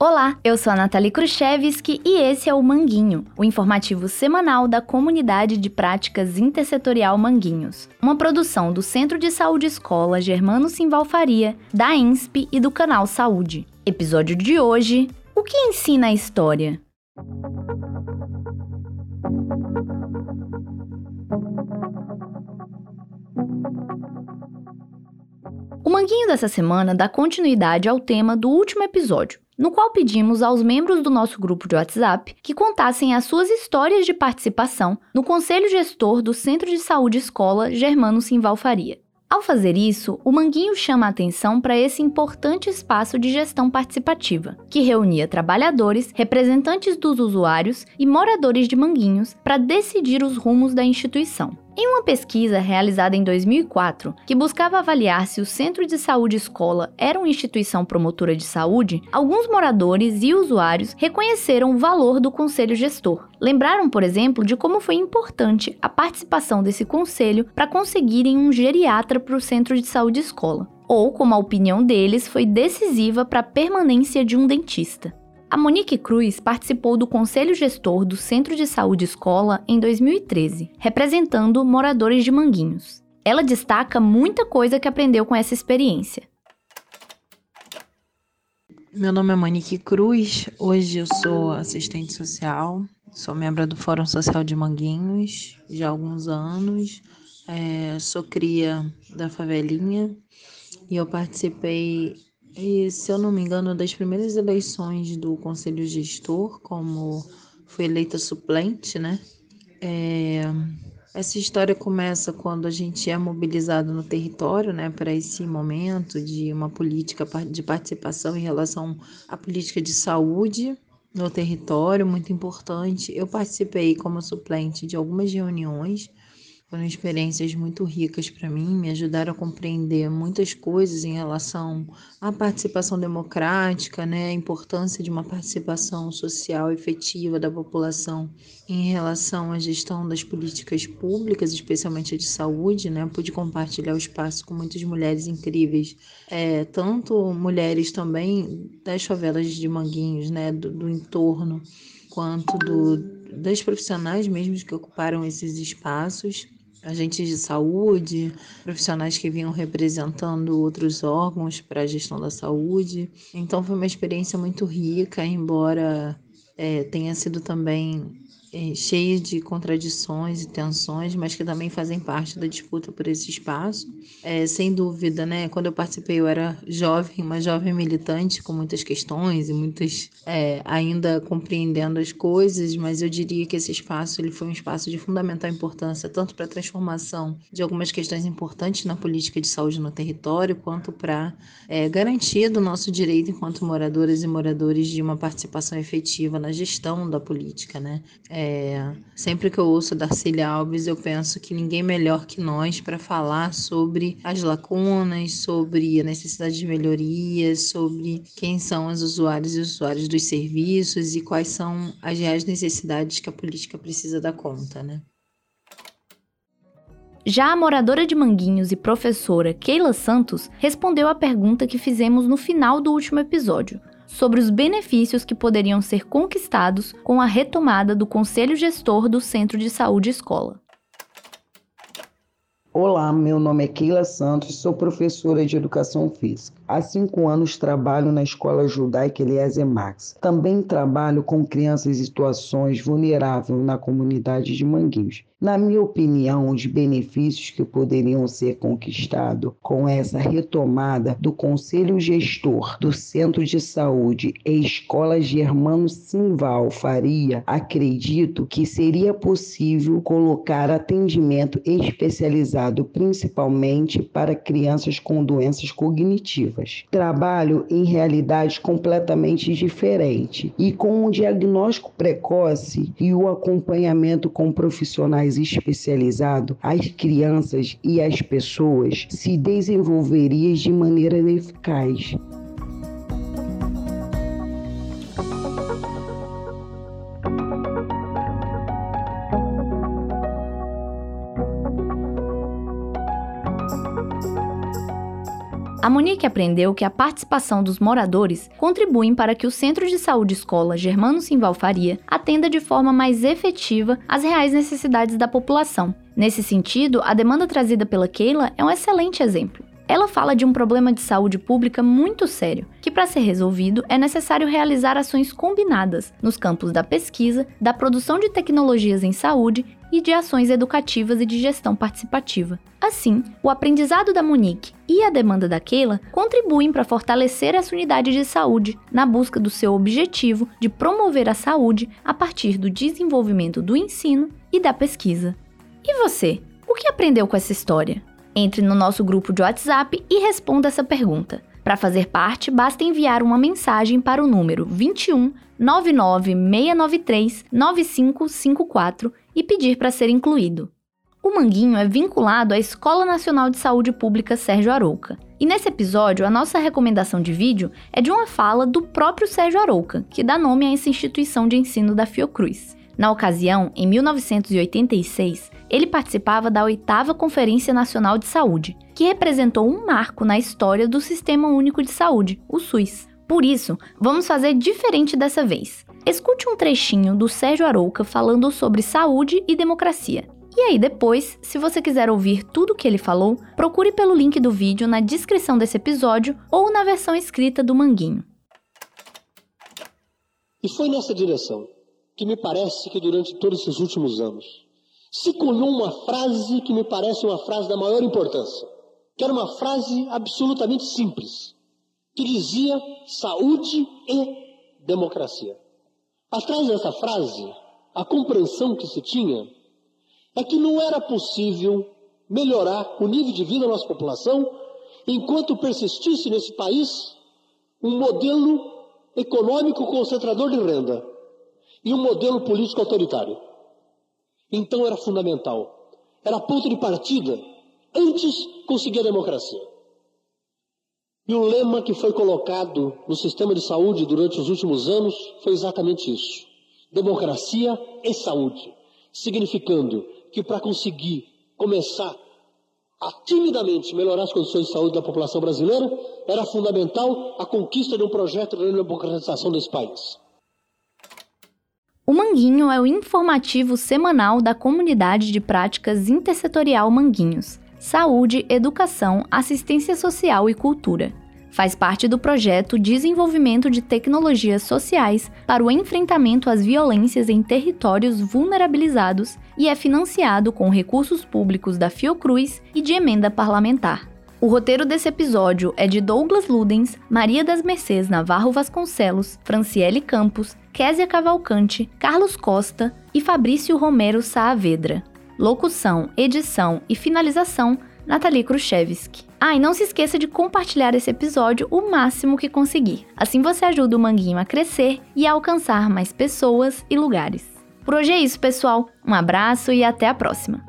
Olá, eu sou a Nathalie Khrushchevski e esse é o Manguinho, o informativo semanal da Comunidade de Práticas Intersetorial Manguinhos, uma produção do Centro de Saúde Escola Germano Simval Faria, da INSP e do Canal Saúde. Episódio de hoje: O que ensina a história? Manguinho dessa semana dá continuidade ao tema do último episódio, no qual pedimos aos membros do nosso grupo de WhatsApp que contassem as suas histórias de participação no Conselho Gestor do Centro de Saúde Escola Germano Simval Faria. Ao fazer isso, o Manguinho chama a atenção para esse importante espaço de gestão participativa, que reunia trabalhadores, representantes dos usuários e moradores de Manguinhos para decidir os rumos da instituição. Em uma pesquisa realizada em 2004, que buscava avaliar se o Centro de Saúde Escola era uma instituição promotora de saúde, alguns moradores e usuários reconheceram o valor do conselho gestor. Lembraram, por exemplo, de como foi importante a participação desse conselho para conseguirem um geriatra para o Centro de Saúde Escola, ou como a opinião deles foi decisiva para a permanência de um dentista. A Monique Cruz participou do Conselho Gestor do Centro de Saúde Escola em 2013, representando moradores de Manguinhos. Ela destaca muita coisa que aprendeu com essa experiência. Meu nome é Monique Cruz, hoje eu sou assistente social, sou membro do Fórum Social de Manguinhos já há alguns anos, é, sou cria da favelinha e eu participei e, se eu não me engano, das primeiras eleições do Conselho Gestor, como fui eleita suplente, né? É, essa história começa quando a gente é mobilizado no território, né, para esse momento de uma política de participação em relação à política de saúde no território, muito importante. Eu participei como suplente de algumas reuniões foram experiências muito ricas para mim, me ajudaram a compreender muitas coisas em relação à participação democrática, né, a importância de uma participação social efetiva da população em relação à gestão das políticas públicas, especialmente a de saúde, né, pude compartilhar o espaço com muitas mulheres incríveis, é, tanto mulheres também das favelas de Manguinhos, né, do, do entorno, quanto do, das profissionais mesmo que ocuparam esses espaços agentes de saúde, profissionais que vinham representando outros órgãos para a gestão da saúde. Então foi uma experiência muito rica, embora é, tenha sido também é, cheia de contradições e tensões, mas que também fazem parte da disputa por esse espaço. É, sem dúvida, né? Quando eu participei, eu era jovem, uma jovem militante com muitas questões e muitas é, ainda compreendendo as coisas, mas eu diria que esse espaço ele foi um espaço de fundamental importância tanto para a transformação de algumas questões importantes na política de saúde no território, quanto para é, garantia do nosso direito enquanto moradoras e moradores de uma participação efetiva na gestão da política, né? É, sempre que eu ouço Darcília Alves, eu penso que ninguém melhor que nós para falar sobre as lacunas, sobre a necessidade de melhorias, sobre quem são os usuários e usuários dos serviços e quais são as reais necessidades que a política precisa dar conta, né? Já a moradora de Manguinhos e professora Keila Santos respondeu à pergunta que fizemos no final do último episódio, sobre os benefícios que poderiam ser conquistados com a retomada do Conselho Gestor do Centro de Saúde Escola. Olá, meu nome é Keila Santos, sou professora de Educação Física. Há cinco anos trabalho na Escola Judaica Eliezer Max. Também trabalho com crianças em situações vulneráveis na comunidade de Manguinhos. Na minha opinião, os benefícios que poderiam ser conquistados com essa retomada do Conselho Gestor do Centro de Saúde e Escola Germano Simval Faria, acredito que seria possível colocar atendimento especializado principalmente para crianças com doenças cognitivas Trabalho em realidades completamente diferentes e com um diagnóstico precoce e o acompanhamento com profissionais especializados, as crianças e as pessoas se desenvolveriam de maneira eficaz. A Monique aprendeu que a participação dos moradores contribuem para que o Centro de Saúde Escola Germano Simval Faria atenda de forma mais efetiva às reais necessidades da população. Nesse sentido, a demanda trazida pela Keila é um excelente exemplo. Ela fala de um problema de saúde pública muito sério, que para ser resolvido é necessário realizar ações combinadas nos campos da pesquisa, da produção de tecnologias em saúde e de ações educativas e de gestão participativa. Assim, o aprendizado da Monique e a demanda da Keila contribuem para fortalecer essa unidade de saúde na busca do seu objetivo de promover a saúde a partir do desenvolvimento do ensino e da pesquisa. E você? O que aprendeu com essa história? Entre no nosso grupo de WhatsApp e responda essa pergunta. Para fazer parte, basta enviar uma mensagem para o número 21 99693 9554 e pedir para ser incluído. O Manguinho é vinculado à Escola Nacional de Saúde Pública Sérgio Arouca. E nesse episódio, a nossa recomendação de vídeo é de uma fala do próprio Sérgio Arouca, que dá nome a essa instituição de ensino da Fiocruz. Na ocasião, em 1986, ele participava da oitava Conferência Nacional de Saúde, que representou um marco na história do Sistema Único de Saúde, o SUS. Por isso, vamos fazer diferente dessa vez. Escute um trechinho do Sérgio Arouca falando sobre saúde e democracia. E aí depois, se você quiser ouvir tudo o que ele falou, procure pelo link do vídeo na descrição desse episódio ou na versão escrita do Manguinho. E foi nessa direção que me parece que durante todos esses últimos anos se cunhou uma frase que me parece uma frase da maior importância, que era uma frase absolutamente simples, que dizia saúde e democracia. Atrás dessa frase, a compreensão que se tinha é que não era possível melhorar o nível de vida da nossa população enquanto persistisse nesse país um modelo econômico concentrador de renda e um modelo político autoritário. Então era fundamental, era ponto de partida antes conseguir a democracia. E o lema que foi colocado no sistema de saúde durante os últimos anos foi exatamente isso: democracia e saúde, significando que para conseguir começar a timidamente melhorar as condições de saúde da população brasileira, era fundamental a conquista de um projeto de democratização desse país. O Manguinho é o informativo semanal da comunidade de práticas intersetorial Manguinhos, saúde, educação, assistência social e cultura. Faz parte do projeto Desenvolvimento de Tecnologias Sociais para o Enfrentamento às Violências em Territórios Vulnerabilizados e é financiado com recursos públicos da Fiocruz e de emenda parlamentar. O roteiro desse episódio é de Douglas Ludens, Maria das Mercês Navarro Vasconcelos, Franciele Campos, Késia Cavalcante, Carlos Costa e Fabrício Romero Saavedra. Locução, edição e finalização, Nathalie Khrushchevsky. Ah, e não se esqueça de compartilhar esse episódio o máximo que conseguir. Assim você ajuda o Manguinho a crescer e a alcançar mais pessoas e lugares. Por hoje é isso, pessoal. Um abraço e até a próxima.